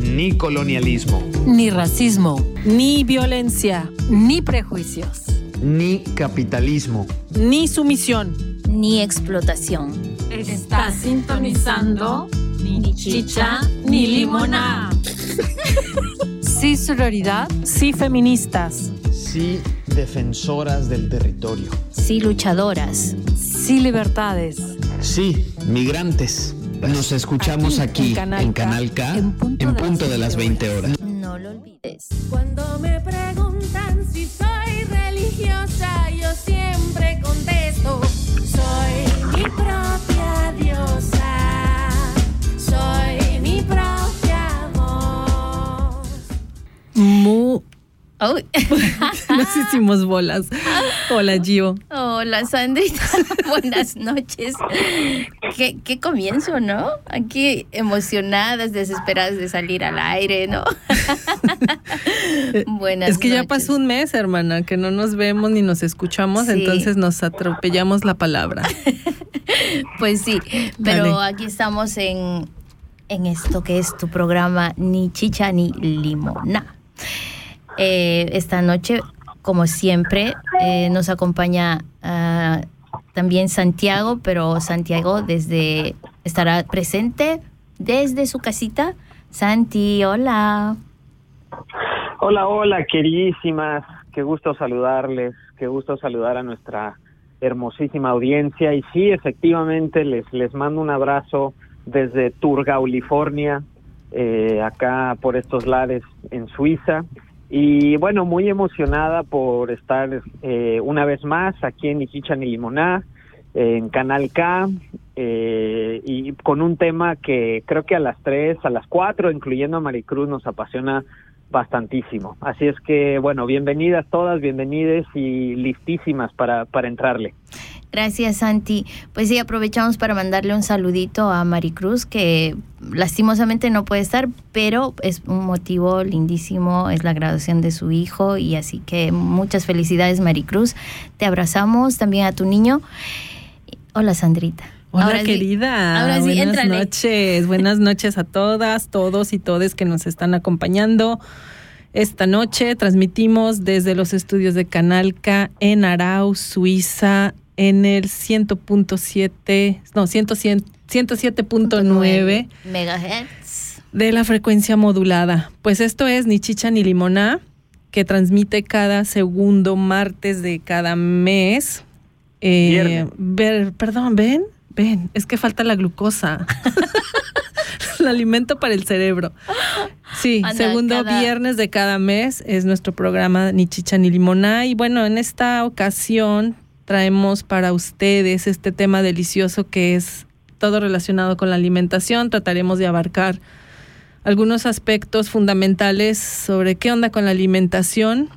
Ni colonialismo, ni racismo, ni violencia, ni prejuicios, ni capitalismo. ni sumisión. ni explotación. Está sintonizando ni chicha ni limona. Sí sororidad, sí feministas, Sí, defensoras del territorio. Sí, luchadoras. sí libertades. Sí, migrantes. Nos escuchamos aquí, en Canal K, en punto, de las 20 horas. No lo olvides. Cuando me preguntan si soy religiosa, yo siempre contesto, soy mi propia diosa, soy mi propia voz. Mu. Uy. Nos hicimos bolas. Hola, Gio. Hola, Sandrita. Buenas noches. ¿Qué, qué comienzo, ¿no? Aquí emocionadas, desesperadas de salir al aire, ¿no? Buenas es que ya noches. pasó un mes, hermana, que no nos vemos ni nos escuchamos, Sí. entonces nos atropellamos la palabra. Pues sí, pero Dale. aquí estamos en, en esto que es tu programa Ni Chicha ni Limona. Eh, esta noche, como siempre, eh, nos acompaña ah, también Santiago, pero Santiago desde estará presente desde su casita. Santi, hola. Hola, hola, queridísimas. Qué gusto saludarles, qué gusto saludar a nuestra hermosísima audiencia. Y sí, efectivamente, les, les mando un abrazo desde Turgaulifornia, eh, acá por estos lares en Suiza. Y bueno, muy emocionada por estar eh, una vez más aquí en Iquicha ni Limoná, en Canal K, eh, y con un tema que creo que a las tres, a las cuatro, incluyendo a Maricruz, nos apasiona bastantísimo. Así es que, bueno, bienvenidas todas, bienvenidas y listísimas para, para entrarle. Gracias, Santi. Pues sí, aprovechamos para mandarle un saludito a Maricruz, que lastimosamente no puede estar, pero es un motivo lindísimo, es la graduación de su hijo, y así que muchas felicidades, Maricruz. Te abrazamos también a tu niño. Hola, Sandrita. Hola, Ahora sí- querida. ahora sí, Buenas noches. Buenas noches a todas, todos y todes que nos están acompañando. Esta noche transmitimos desde los estudios de Canal K en Arau, Suiza, en el 100.7, no, 100 107.9 megahertz. de la frecuencia modulada. Pues esto es Ni Chicha ni Limoná, que transmite cada segundo martes de cada mes. Eh, ver, perdón, ven, ven, es que falta la glucosa. el alimento para el cerebro. Sí, Anda, segundo cada- viernes de cada mes es nuestro programa Ni Chicha ni Limoná. Y bueno, en esta ocasión traemos para ustedes este tema delicioso que es todo relacionado con la alimentación. Trataremos de abarcar algunos aspectos fundamentales sobre qué onda con la alimentación.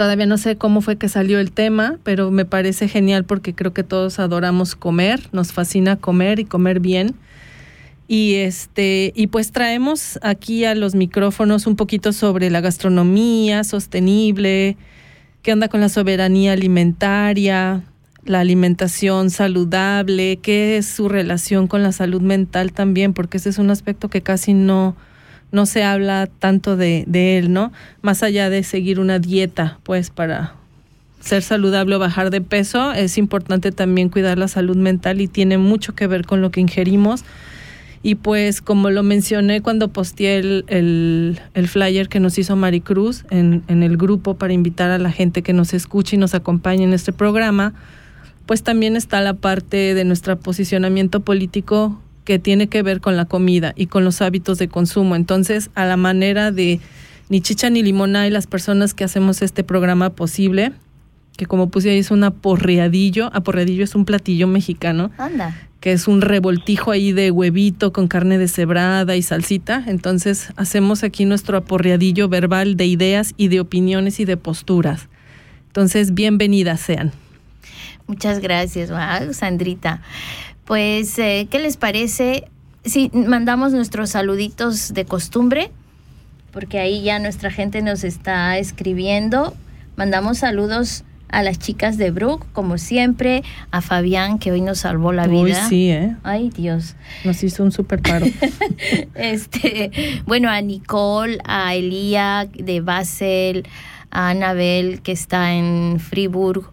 Todavía no sé cómo fue que salió el tema, pero me parece genial porque creo que todos adoramos comer, nos fascina comer y comer bien. Y este, y pues traemos aquí a los micrófonos un poquito sobre la gastronomía sostenible, qué onda con la soberanía alimentaria, la alimentación saludable, qué es su relación con la salud mental también, porque ese es un aspecto que casi no, no se habla tanto de, de él, ¿no? Más allá de seguir una dieta, pues para ser saludable o bajar de peso, es importante también cuidar la salud mental y tiene mucho que ver con lo que ingerimos. Y pues como lo mencioné cuando posteé el, el, flyer que nos hizo Maricruz en, en el grupo para invitar a la gente que nos escuche y nos acompañe en este programa, pues también está la parte de nuestro posicionamiento político que tiene que ver con la comida y con los hábitos de consumo. Entonces, a la manera de ni chicha ni limona y las personas que hacemos este programa posible, que como puse ahí es un aporreadillo, aporreadillo es un platillo mexicano, Anda. que es un revoltijo ahí de huevito con carne deshebrada y salsita. Entonces hacemos aquí nuestro aporreadillo verbal de ideas y de opiniones y de posturas. Entonces, bienvenidas sean. Muchas gracias, Sandrita. Pues, eh, ¿qué les parece si mandamos nuestros saluditos de costumbre? Porque ahí ya nuestra gente nos está escribiendo. Mandamos saludos a las chicas de Brook, como siempre, a Fabián, que hoy nos salvó la vida. Uy, sí, ¿eh? Ay, Dios. Nos hizo un super paro. este, bueno, a Nicole, a Elía de Basel, a Anabel, que está en Friburg,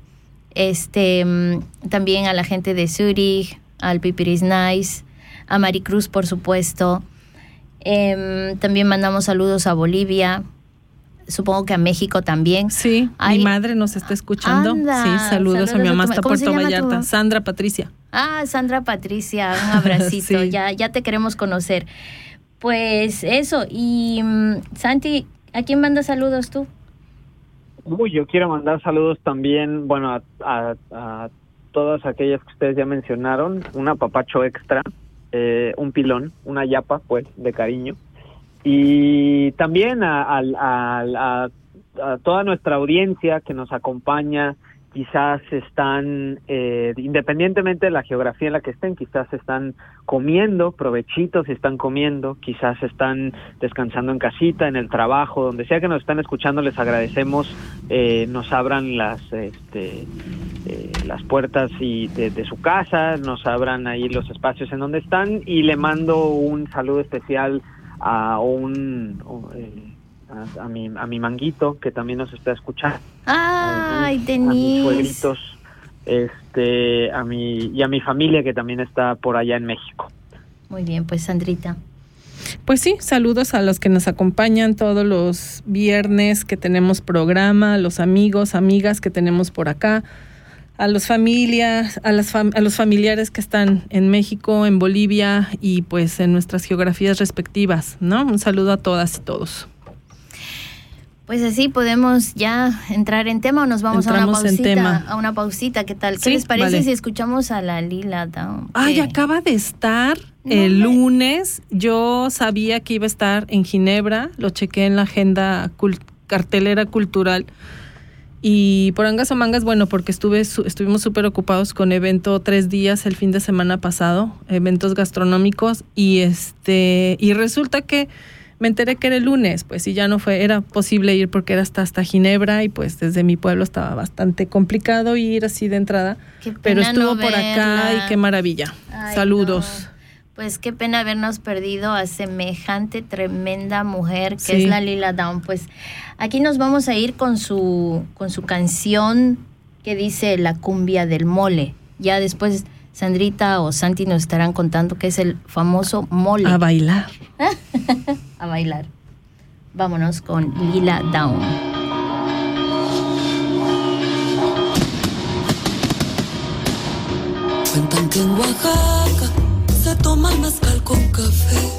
este, mm, también a la gente de Zurich, al Pipiris Nice, a Maricruz, por supuesto. Em, también mandamos saludos a Bolivia, supongo que a México también. Sí, mi madre nos está escuchando. sí, saludos, a mi mamá hasta Puerto Vallarta. Sandra Patricia. Ah, Sandra Patricia, un abracito, ya, ya te queremos conocer. Pues eso, y mm, Santi, ¿a quién manda saludos tú? Uy, yo quiero mandar saludos también, bueno, a, a, todas aquellas que ustedes ya mencionaron, un apapacho extra, eh, un pilón, una yapa, pues, de cariño. Y también a, a, toda nuestra audiencia que nos acompaña, quizás están, eh, independientemente de la geografía en la que estén, quizás están comiendo, provechitos están comiendo, quizás están descansando en casita, en el trabajo, donde sea que nos están escuchando, les agradecemos, eh, nos abran las, este, eh, las puertas y de, su casa, nos abran ahí los espacios en donde están y le mando un saludo especial a un eh, a, mi a mi manguito que también nos está escuchando ay a, mis suegritos este a mi y a mi familia que también está por allá en México muy bien pues Sandrita pues sí, saludos a los que nos acompañan todos los viernes que tenemos programa, los amigos, amigas que tenemos por acá, a los familias, a, las a los familiares que están en México, en Bolivia y pues en nuestras geografías respectivas, ¿no? Un saludo a todas y todos. Pues así podemos ya entrar en tema o nos vamos a una pausita. A una pausita, ¿qué tal? ¿Qué les parece si escuchamos a la Lila Down? Ay, acaba de estar el lunes. Yo sabía que iba a estar en Ginebra, lo chequé en la agenda cartelera cultural y por angas o mangas, bueno, porque estuve, estuvimos súper ocupados con evento tres días el fin de semana pasado, eventos gastronómicos, y este, y resulta que me enteré que era el lunes, pues y ya no fue, era posible ir porque era hasta hasta Ginebra y pues desde mi pueblo estaba bastante complicado ir así de entrada, pero estuvo por acá y qué maravilla. Saludos. Pues qué pena habernos perdido a semejante tremenda mujer que es la Lila Down. Pues aquí nos vamos a ir con su, con su canción que dice La cumbia del mole. Ya después Sandrita o Santi nos estarán contando que es el famoso mole. A bailar. a bailar. Vámonos con Lila Down. Cuentan que en Oaxaca se toma el mezcal con café.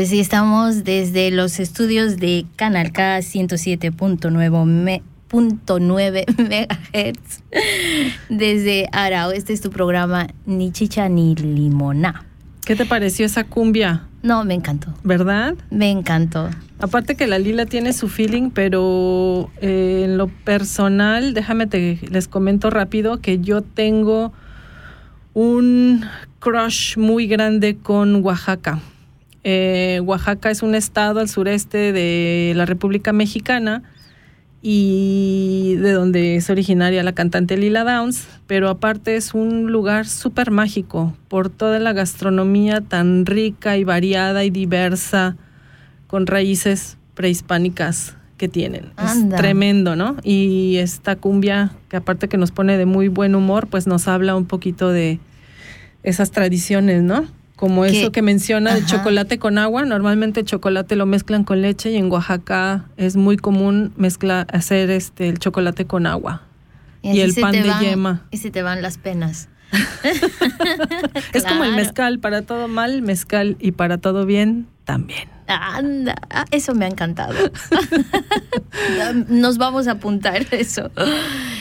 Pues sí, estamos desde los estudios de Canal K 107.9 MHz desde Arao. Este es tu programa Ni Chicha ni Limona. ¿Qué te pareció esa cumbia? No, me encantó. ¿Verdad? Me encantó. Aparte que la Lila tiene su feeling, pero eh, en lo personal, déjame te les comento rápido que yo tengo un crush muy grande con Oaxaca. Eh, Oaxaca es un estado al sureste de la República Mexicana y de donde es originaria la cantante Lila Downs, pero aparte es un lugar súper mágico por toda la gastronomía tan rica y variada y diversa, con raíces prehispánicas que tienen. Es tremendo, ¿no? Y esta cumbia, que aparte que nos pone de muy buen humor, pues nos habla un poquito de esas tradiciones, ¿no? Como eso que menciona de chocolate con agua. Normalmente el chocolate lo mezclan con leche y en Oaxaca es muy común mezcla, hacer este el chocolate con agua. Y, el pan de yema. Y se te van las penas. es como el mezcal, para todo mal, mezcal y para todo bien, también. Anda, ah, eso me ha encantado. nos vamos a apuntar eso.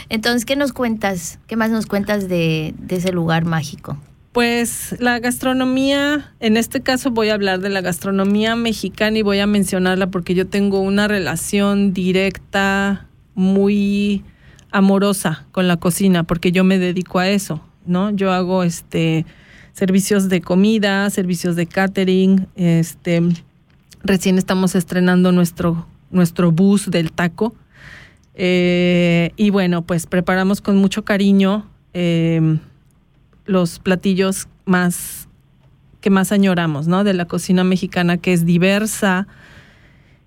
Entonces, ¿qué nos cuentas? ¿Qué más nos cuentas de, de ese lugar mágico? Pues la gastronomía, en este caso voy a hablar de la gastronomía mexicana y voy a mencionarla porque yo tengo una relación directa, muy amorosa con la cocina, porque yo me dedico a eso, ¿no? Yo hago este servicios de comida, servicios de catering, este recién estamos estrenando nuestro, nuestro bus del taco. Eh, y bueno, pues preparamos con mucho cariño. Eh, los platillos más que más añoramos, ¿no? De la cocina mexicana que es diversa.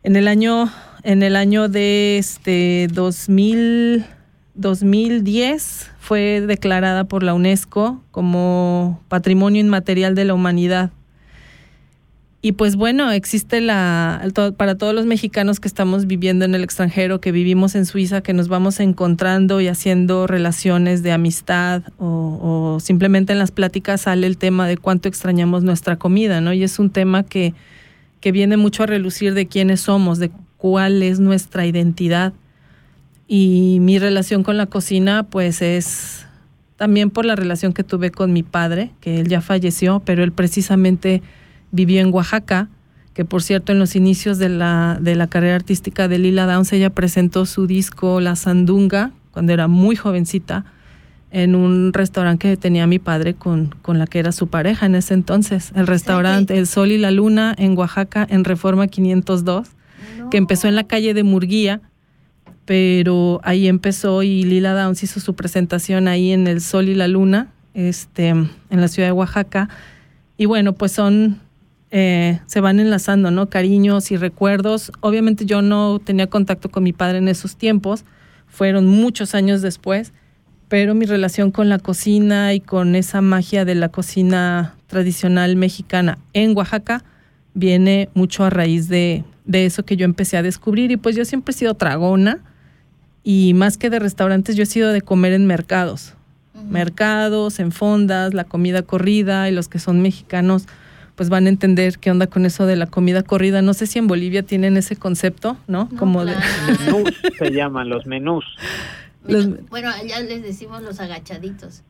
En el año en el año de este 2000 2010 fue declarada por la UNESCO como Patrimonio Inmaterial de la Humanidad. Y pues bueno, existe la, para todos los mexicanos que estamos viviendo en el extranjero, que vivimos en Suiza, que nos vamos encontrando y haciendo relaciones de amistad o, simplemente en las pláticas sale el tema de cuánto extrañamos nuestra comida, ¿no? Y es un tema que, que viene mucho a relucir de quiénes somos, de cuál es nuestra identidad. Y mi relación con la cocina, pues es también por la relación que tuve con mi padre, que él ya falleció, pero él precisamente vivió en Oaxaca, que por cierto en los inicios de la, de la carrera artística de Lila Downs ella presentó su disco La Sandunga cuando era muy jovencita en un restaurante que tenía mi padre con, con la que era su pareja en ese entonces, el restaurante El Sol y la Luna en Oaxaca en Reforma 502, que empezó en la calle de Murguía, pero ahí empezó y Lila Downs hizo su presentación ahí en El Sol y la Luna, este, en la ciudad de Oaxaca. Y bueno, pues son eh, se van enlazando, ¿no? Cariños y recuerdos. Obviamente yo no tenía contacto con mi padre en esos tiempos, fueron muchos años después, pero mi relación con la cocina y con esa magia de la cocina tradicional mexicana en Oaxaca viene mucho a raíz de, de eso que yo empecé a descubrir y pues yo siempre he sido tragona y más que de restaurantes yo he sido de comer en mercados, mercados, en fondas, la comida corrida y los que son mexicanos pues van a entender qué onda con eso de la comida corrida. No sé si en Bolivia tienen ese concepto, ¿no? Como de menús se llaman los menús. Bueno, allá les decimos los agachaditos.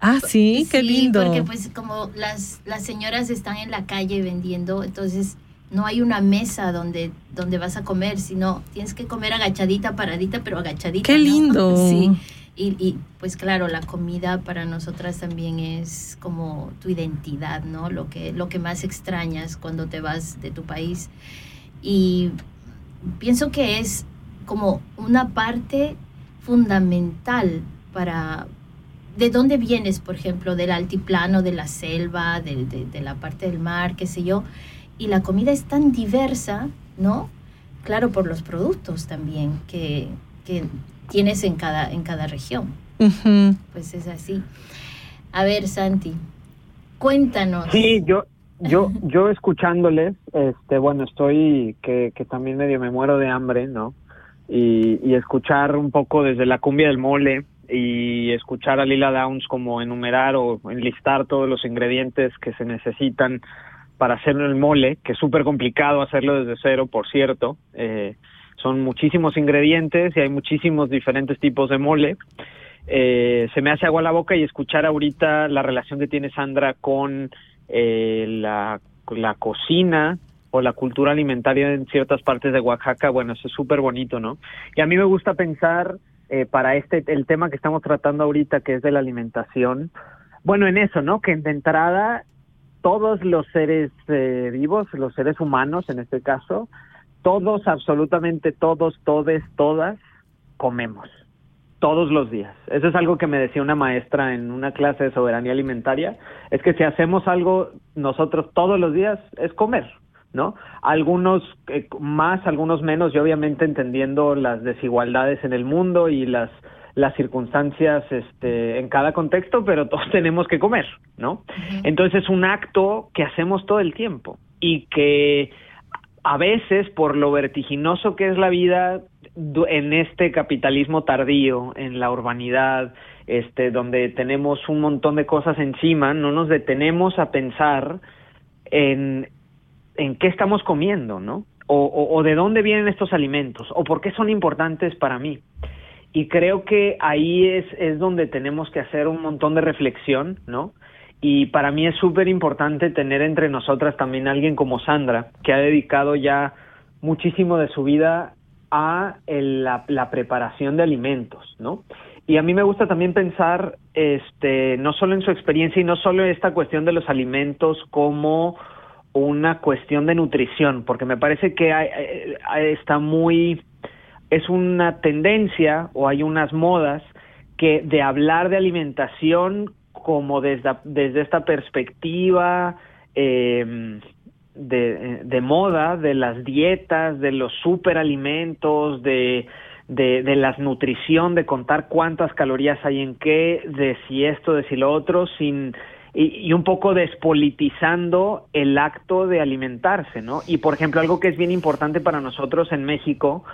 Ah, sí, qué lindo. Porque pues como las, las señoras están en la calle vendiendo, entonces no hay una mesa donde, donde vas a comer, sino tienes que comer agachadita, paradita, pero agachadita. Qué lindo. Sí. Y, y, pues claro, la comida para nosotras también es como tu identidad, ¿no? Lo que, lo que más extrañas cuando te vas de tu país. Y pienso que es como una parte fundamental para, ¿De dónde vienes, por ejemplo? Del altiplano, de la selva, de, de, la parte del mar, qué sé yo. Y la comida es tan diversa, ¿no? Claro, por los productos también que, que tienes en cada, en cada región. Pues es así. A ver, Santi, cuéntanos. Sí, yo, yo, yo escuchándoles, este, bueno, estoy que, que también medio me muero de hambre, ¿no? Y, y escuchar un poco desde la cumbia del mole, y escuchar a Lila Downs como enumerar o enlistar todos los ingredientes que se necesitan para hacer el mole, que es súper complicado hacerlo desde cero, por cierto. Eh, son muchísimos ingredientes y hay muchísimos diferentes tipos de mole. Eh, se me hace agua la boca y escuchar ahorita la relación que tiene Sandra con eh, la, la cocina o la cultura alimentaria en ciertas partes de Oaxaca, bueno, eso es súper bonito, ¿no? Y a mí me gusta pensar eh, para este el tema que estamos tratando ahorita que es de la alimentación bueno en eso no que de entrada todos los seres eh, vivos los seres humanos en este caso todos absolutamente todos todes todas comemos todos los días eso es algo que me decía una maestra en una clase de soberanía alimentaria es que si hacemos algo nosotros todos los días es comer ¿no? Algunos eh, más, algunos menos, y obviamente entendiendo las desigualdades en el mundo y las las circunstancias este, en cada contexto, pero todos tenemos que comer, ¿no? Entonces es un acto que hacemos todo el tiempo y que a veces por lo vertiginoso que es la vida en este capitalismo tardío, en la urbanidad, este, donde tenemos un montón de cosas encima, no nos detenemos a pensar en en qué estamos comiendo, ¿no? O, o, de dónde vienen estos alimentos, o por qué son importantes para mí. Y creo que ahí es, es donde tenemos que hacer un montón de reflexión, ¿no? Y para mí es súper importante tener entre nosotras también alguien como Sandra, que ha dedicado ya muchísimo de su vida a la, la, preparación de alimentos, ¿no? Y a mí me gusta también pensar, este, no solo en su experiencia y no solo en esta cuestión de los alimentos como una cuestión de nutrición, porque me parece que está muy, es una tendencia o hay unas modas que de hablar de alimentación como desde, desde esta perspectiva de, de, moda, de las dietas, de los superalimentos, de, de, de la nutrición, de contar cuántas calorías hay en qué, de si esto, de si lo otro, sin y, un poco despolitizando el acto de alimentarse, ¿no? Y por ejemplo, algo que es bien importante para nosotros en México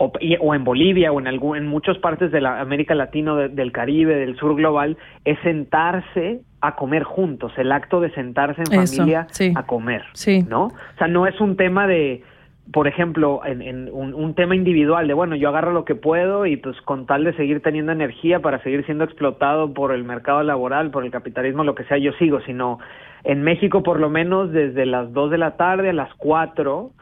o, o en Bolivia o en, algún, en muchas partes de la América Latina, del Caribe, del sur global, es sentarse a comer juntos, el acto de sentarse en familia a comer, sí. ¿no? O sea, no es un tema de por ejemplo, en, un, tema individual de, bueno, yo agarro lo que puedo y pues con tal de seguir teniendo energía para seguir siendo explotado por el mercado laboral, por el capitalismo, lo que sea, yo sigo, sino en México por lo menos desde las 2 de la tarde a las 4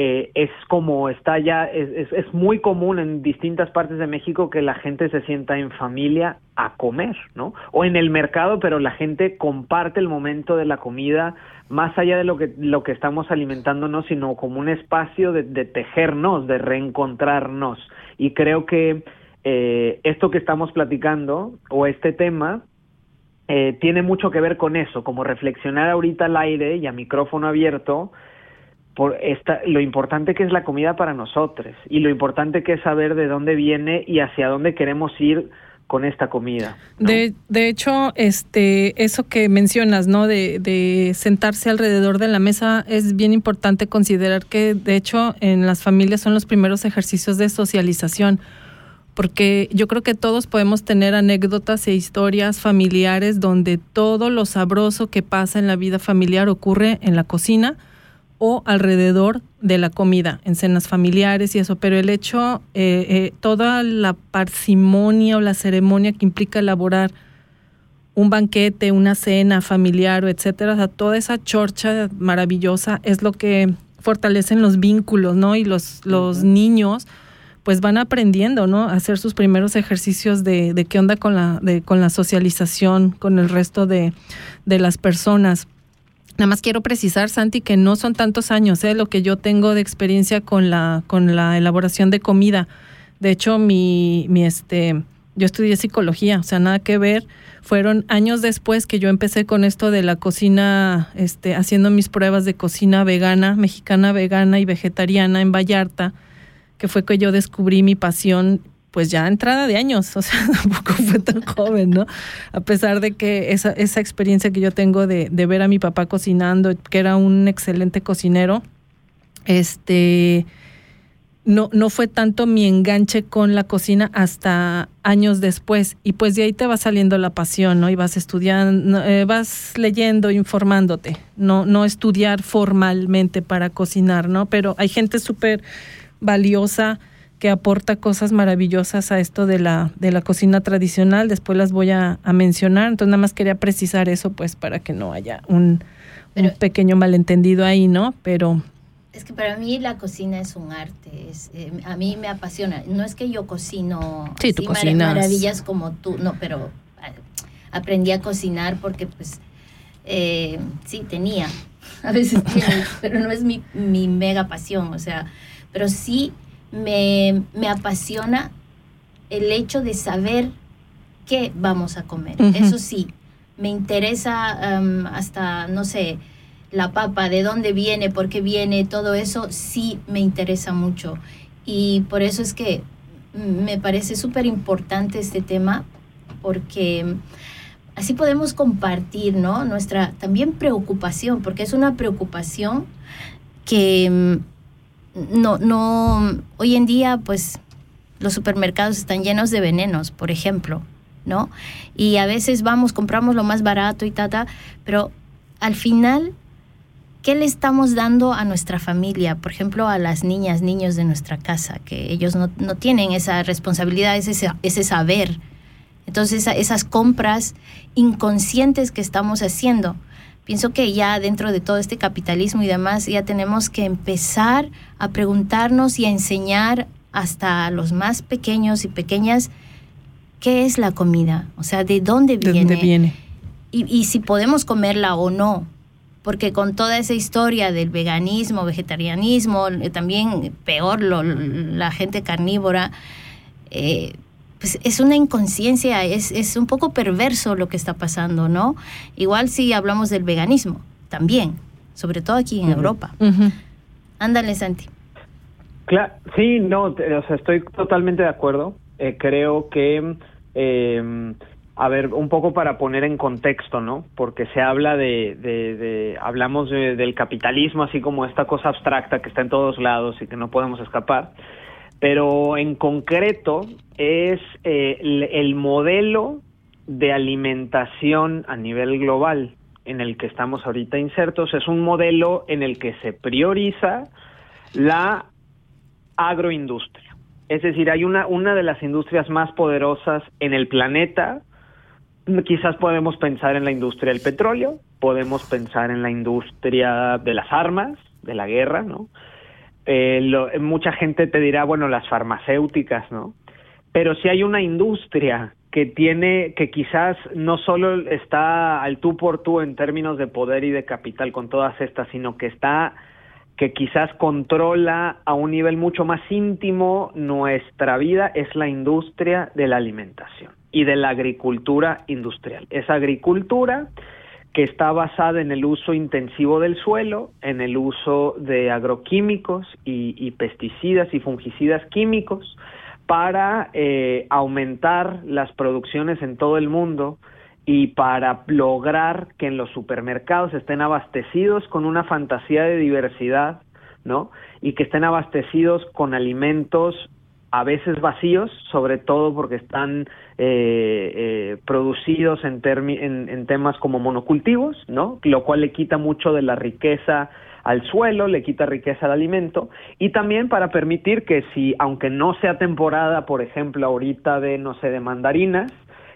eh, es como está ya, es, es, muy común en distintas partes de México que la gente se sienta en familia a comer, ¿no? O en el mercado, pero la gente comparte el momento de la comida más allá de lo que, lo que estamos alimentándonos, sino como un espacio de, de tejernos, de reencontrarnos. Y creo que eh, esto que estamos platicando o este tema eh, tiene mucho que ver con eso, como reflexionar ahorita al aire y a micrófono abierto por esta, lo importante que es la comida para nosotros y lo importante que es saber de dónde viene y hacia dónde queremos ir con esta comida. De, de hecho, este, eso que mencionas, ¿no? De, de sentarse alrededor de la mesa es bien importante considerar que, de hecho, en las familias son los primeros ejercicios de socialización porque yo creo que todos podemos tener anécdotas e historias familiares donde todo lo sabroso que pasa en la vida familiar ocurre en la cocina o alrededor de la comida, en cenas familiares y eso, pero el hecho, eh, eh, toda la parsimonia o la ceremonia que implica elaborar un banquete, una cena familiar o etcétera, toda esa chorcha maravillosa es lo que fortalecen los vínculos, ¿no? Y los, los niños pues van aprendiendo, ¿no? A hacer sus primeros ejercicios de, de qué onda con la, de, con la socialización, con el resto de, de las personas. Nada más quiero precisar, Santi, que no son tantos años, ¿eh? Lo que yo tengo de experiencia con la, con la elaboración de comida. De hecho, mi, mi este, yo estudié psicología, o sea, nada que ver. Fueron años después que yo empecé con esto de la cocina, este, haciendo mis pruebas de cocina vegana, mexicana vegana y vegetariana en Vallarta que fue que yo descubrí mi pasión pues ya entrada de años, o sea, tampoco fue tan joven, ¿no? A pesar de que esa, esa experiencia que yo tengo de, de, ver a mi papá cocinando, que era un excelente cocinero, este, no, no fue tanto mi enganche con la cocina hasta años después. Y pues de ahí te va saliendo la pasión, ¿no? Y vas estudiando, eh, vas leyendo, informándote, no, no estudiar formalmente para cocinar, ¿no? Pero hay gente súper valiosa que aporta cosas maravillosas a esto de la, de la cocina tradicional. Después las voy a, mencionar. Entonces nada más quería precisar eso, pues, para que no haya un, pequeño malentendido ahí, ¿no? Pero... Es que para mí la cocina es un arte. Es, eh, a mí me apasiona. No es que yo cocino sí, maravillas como tú, no, pero eh, aprendí a cocinar porque, pues, eh, sí, tenía. A veces pero no es mi, mi mega pasión. O sea, pero sí me, apasiona el hecho de saber qué vamos a comer. Eso sí, me interesa hasta, no sé, la papa, de dónde viene, por qué viene, todo eso sí me interesa mucho. Y por eso es que me parece súper importante este tema, porque así podemos compartir, ¿no? Nuestra también preocupación, porque es una preocupación que no, no, hoy en día pues los supermercados están llenos de venenos, por ejemplo, ¿no? Y a veces vamos, compramos lo más barato y tata, pero al final, ¿qué le estamos dando a nuestra familia? Por ejemplo, a las niñas, niños de nuestra casa, que ellos no, tienen esa responsabilidad, ese, ese saber. Entonces, esas compras inconscientes que estamos haciendo pienso que ya dentro de todo este capitalismo y demás, ya tenemos que empezar a preguntarnos y a enseñar hasta a los más pequeños y pequeñas qué es la comida, o sea, de dónde viene. ¿De dónde viene? Y, si podemos comerla o no, porque con toda esa historia del veganismo, vegetarianismo, eh, también peor la gente carnívora, eh, pues es una inconsciencia, es, es un poco perverso lo que está pasando, ¿no? Igual si hablamos del veganismo, también, sobre todo aquí en Europa. Ándale, Santi. Claro, sí, no, o sea, estoy totalmente de acuerdo. Eh, creo que, eh, a ver, un poco para poner en contexto, ¿no? Porque se habla de, de, hablamos del capitalismo así como esta cosa abstracta que está en todos lados y que no podemos escapar pero en concreto es eh, el, modelo de alimentación a nivel global en el que estamos ahorita insertos es un modelo en el que se prioriza la agroindustria. Es decir, hay una, una de las industrias más poderosas en el planeta. Quizás podemos pensar en la industria del petróleo, podemos pensar en la industria de las armas, de la guerra, ¿no? Eh, mucha gente te dirá, bueno, las farmacéuticas, ¿no? Pero si hay una industria que tiene, que quizás no solo está al tú por tú en términos de poder y de capital con todas estas, sino que está, que quizás controla a un nivel mucho más íntimo nuestra vida, es la industria de la alimentación y de la agricultura industrial. Esa agricultura que está basada en el uso intensivo del suelo, en el uso de agroquímicos y, pesticidas y fungicidas químicos para eh, aumentar las producciones en todo el mundo y para lograr que en los supermercados estén abastecidos con una fantasía de diversidad, ¿no? Y que estén abastecidos con alimentos a veces vacíos, sobre todo porque están eh, eh, producidos en, en, en, temas como monocultivos, ¿no? Lo cual le quita mucho de la riqueza al suelo, le quita riqueza al alimento y también para permitir que si, aunque no sea temporada, por ejemplo, ahorita de, no sé, de mandarinas,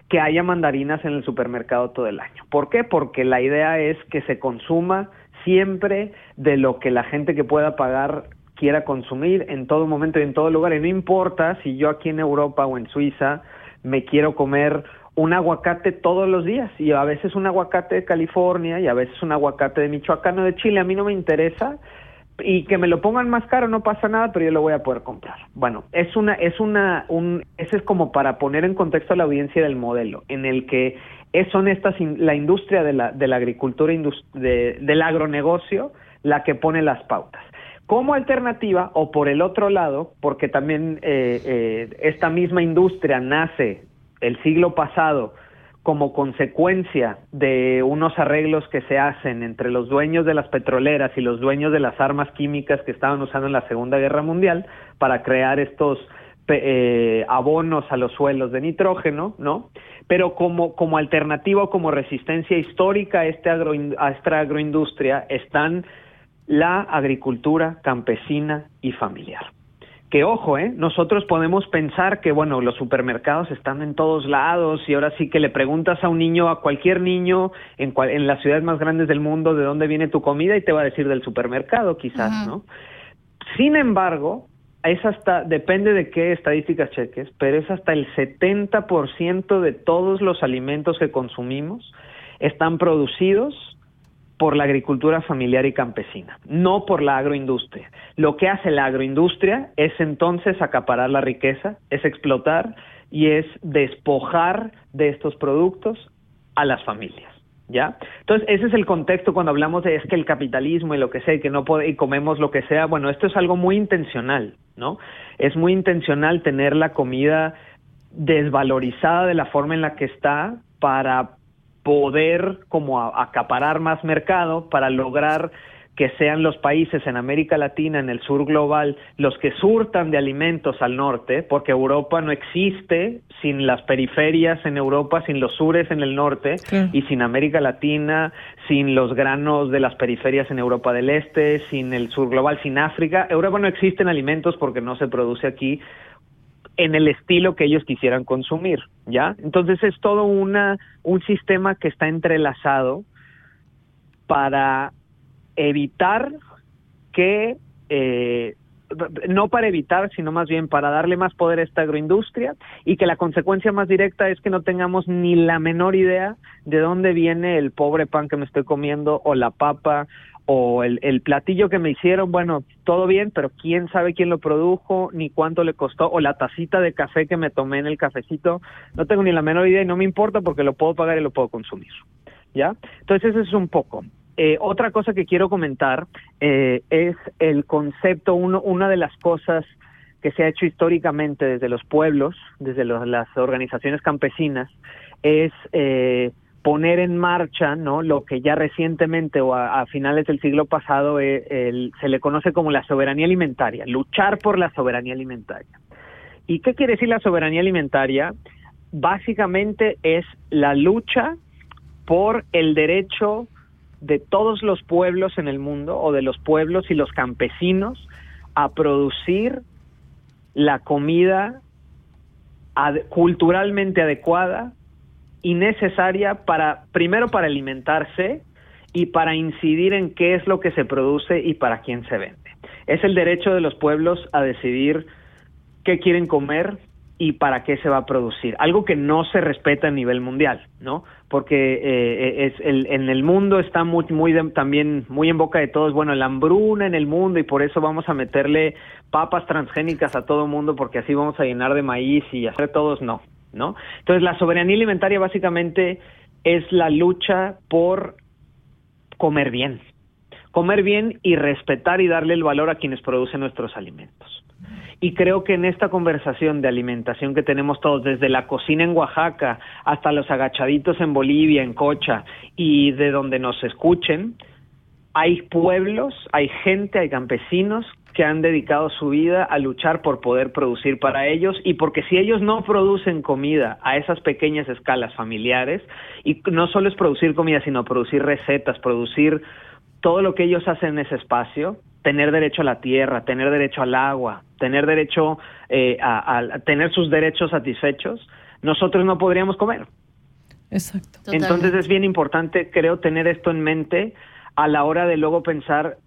que haya mandarinas en el supermercado todo el año. ¿Por qué? Porque la idea es que se consuma siempre de lo que la gente que pueda pagar quiera consumir en todo momento y en todo lugar. Y no importa si yo aquí en Europa o en Suiza me quiero comer un aguacate todos los días y a veces un aguacate de California y a veces un aguacate de Michoacán o de Chile, a mí no me interesa y que me lo pongan más caro no pasa nada, pero yo lo voy a poder comprar. Bueno, es una es una un ese es como para poner en contexto a la audiencia del modelo en el que son estas la industria de la de la agricultura de, del agronegocio la que pone las pautas. Como alternativa, o por el otro lado, porque también eh, eh, esta misma industria nace el siglo pasado como consecuencia de unos arreglos que se hacen entre los dueños de las petroleras y los dueños de las armas químicas que estaban usando en la Segunda Guerra Mundial para crear estos eh, abonos a los suelos de nitrógeno, ¿no? Pero como, como alternativa o como resistencia histórica a, este agro, a esta agroindustria están la agricultura campesina y familiar. Que ojo, ¿eh? nosotros podemos pensar que, bueno, los supermercados están en todos lados y ahora sí que le preguntas a un niño, a cualquier niño en, en las ciudades más grandes del mundo de dónde viene tu comida y te va a decir del supermercado, quizás, ¿no? Sin embargo, es hasta, depende de qué estadísticas cheques, pero es hasta el 70% de todos los alimentos que consumimos están producidos por la agricultura familiar y campesina, no por la agroindustria. Lo que hace la agroindustria es entonces acaparar la riqueza, es explotar y es despojar de estos productos a las familias. ¿Ya? Entonces, ese es el contexto cuando hablamos de es que el capitalismo y lo que sea, que no puede, y comemos lo que sea, bueno, esto es algo muy intencional, ¿no? Es muy intencional tener la comida desvalorizada de la forma en la que está para poder como acaparar más mercado para lograr que sean los países en América Latina, en el sur global, los que surtan de alimentos al norte, porque Europa no existe sin las periferias en Europa, sin los sures en el norte y sin América Latina, sin los granos de las periferias en Europa del Este, sin el sur global, sin África. Europa no existe en alimentos porque no se produce aquí en el estilo que ellos quisieran consumir, ¿ya? Entonces es todo una un sistema que está entrelazado para evitar que eh, no para evitar, sino más bien para darle más poder a esta agroindustria y que la consecuencia más directa es que no tengamos ni la menor idea de dónde viene el pobre pan que me estoy comiendo o la papa o el, el, platillo que me hicieron, bueno, todo bien, pero quién sabe quién lo produjo, ni cuánto le costó, o la tacita de café que me tomé en el cafecito, no tengo ni la menor idea y no me importa porque lo puedo pagar y lo puedo consumir. ¿Ya? Entonces, eso es un poco. Eh, otra cosa que quiero comentar eh, es el concepto, uno, una de las cosas que se ha hecho históricamente desde los pueblos, desde las organizaciones campesinas, es eh, poner en marcha no lo que ya recientemente o a, finales del siglo pasado eh, se le conoce como la soberanía alimentaria, luchar por la soberanía alimentaria. ¿Y qué quiere decir la soberanía alimentaria? Básicamente es la lucha por el derecho de todos los pueblos en el mundo o de los pueblos y los campesinos a producir la comida culturalmente adecuada y necesaria para, primero para alimentarse y para incidir en qué es lo que se produce y para quién se vende. Es el derecho de los pueblos a decidir qué quieren comer y para qué se va a producir. Algo que no se respeta a nivel mundial, ¿no? Porque eh, es el, en el mundo está muy, muy también muy en boca de todos, bueno, la hambruna en el mundo y por eso vamos a meterle papas transgénicas a todo mundo porque así vamos a llenar de maíz y hacer todos, no. ¿No? Entonces, la soberanía alimentaria básicamente es la lucha por comer bien, comer bien y respetar y darle el valor a quienes producen nuestros alimentos. Y creo que en esta conversación de alimentación que tenemos todos, desde la cocina en Oaxaca hasta los agachaditos en Bolivia, en Cocha, y de donde nos escuchen, hay pueblos, hay gente, hay campesinos que han dedicado su vida a luchar por poder producir para ellos y porque si ellos no producen comida a esas pequeñas escalas familiares, y no solo es producir comida, sino producir recetas, producir todo lo que ellos hacen en ese espacio, tener derecho a la tierra, tener derecho al agua, tener derecho eh, a, tener sus derechos satisfechos, nosotros no podríamos comer. Exacto. Entonces es bien importante, creo, tener esto en mente a la hora de luego pensar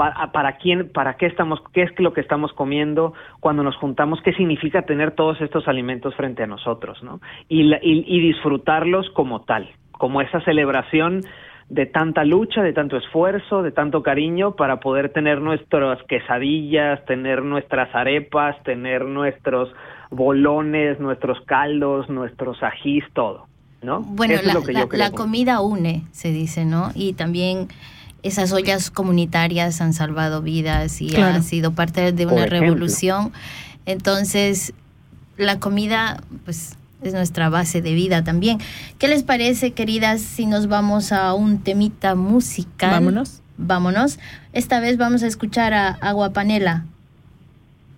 para, para quién, para qué estamos, qué es lo que estamos comiendo cuando nos juntamos, qué significa tener todos estos alimentos frente a nosotros, ¿no? Y, y disfrutarlos como tal, como esa celebración de tanta lucha, de tanto esfuerzo, de tanto cariño para poder tener nuestras quesadillas, tener nuestras arepas, tener nuestros bolones, nuestros caldos, nuestros ajís, todo, ¿no? Bueno, la, la comida une, se dice, ¿no? Y también esas ollas comunitarias han salvado vidas y han sido parte de una revolución. Entonces, la comida, pues, es nuestra base de vida también. ¿Qué les parece, queridas, si nos vamos a un temita musical? Vámonos. Vámonos. Esta vez vamos a escuchar a Aguapanela.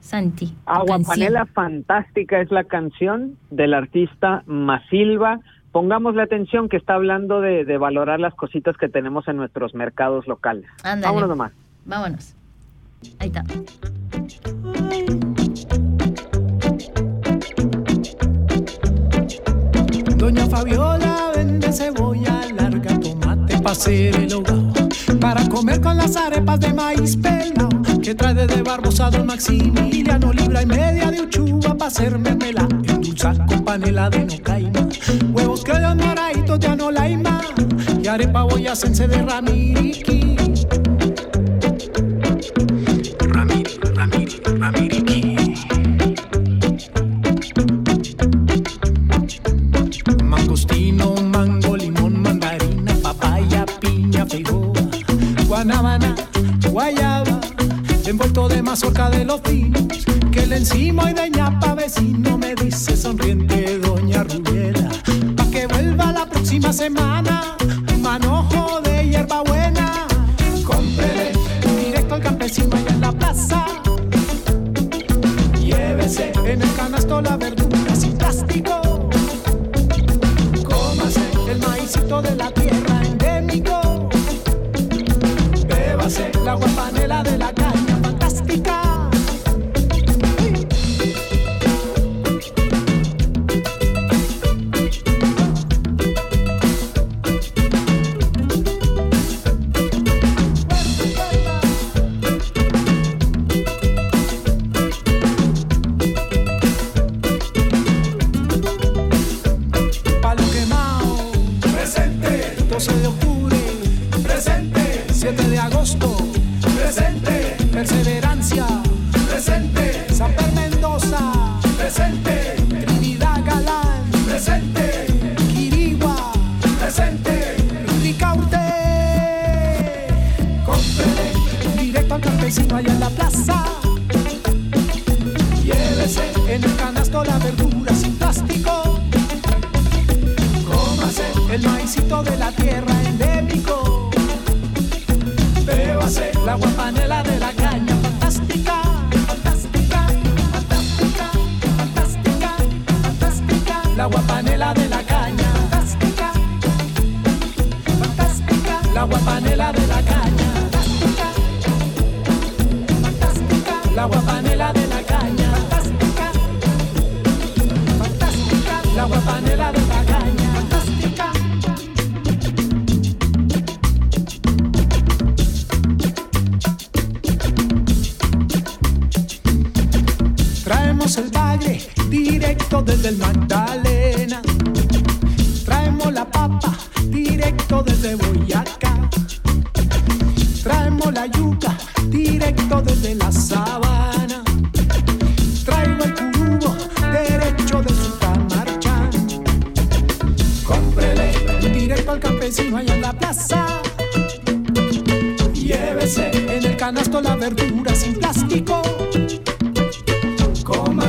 Santi. Aguapanela fantástica es la canción del artista Masilva pongamos la atención que está hablando de, valorar las cositas que tenemos en nuestros mercados locales. Vámonos nomás. Vámonos. Ahí está. Doña Fabiola vende cebolla larga, tomate para hacer el hogao, para comer con las arepas de maíz pelao, que trae desde Barbosa Don Maximiliano, libra y media de uchuva para hacer mermelada, endulzar con panela de nocaima, huevos criollos moraditos de anolaima, y arepa boyacense de ramiriqui. Ramiri, ramiri, ramiriqui. Mangostino, mango, limón, mandarina, papaya, piña, feijoa, guanábana, guayaba, envuelto de mazorca de los pinos, que el encima y de ñapa vecino me dice sonriente doña Rubiela, pa' que vuelva la próxima semana, un manojo de hierba buena, cómprele directo al campesino allá en la plaza, llévese en el canasto la verdura sin plástico, cómase el maízito de la tierra endémico, bébase la guapanela de la caña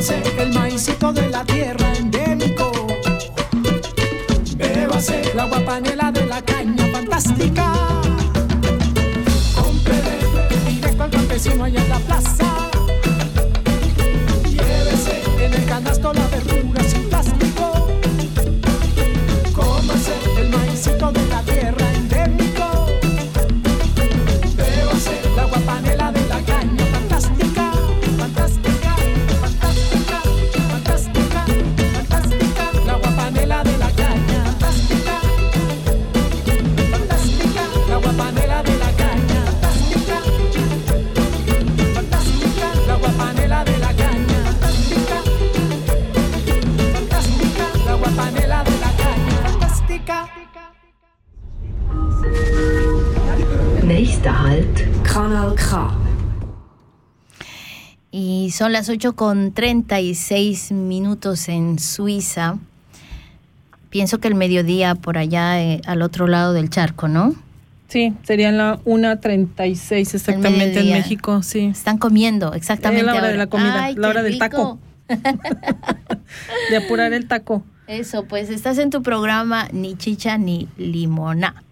Cómase el maicito de la tierra endémico. Bébase la guapanela de la caña fantástica. Son las 8 con 36 minutos en Suiza. Pienso que el mediodía por allá eh, al otro lado del charco, ¿no? Sí, serían la 1.36 exactamente en. México, sí. Están comiendo, exactamente. Es la hora ahora. de la comida, Ay, la hora del rico. taco. De apurar el taco. Eso, pues estás en tu programa Ni Chicha ni Limona.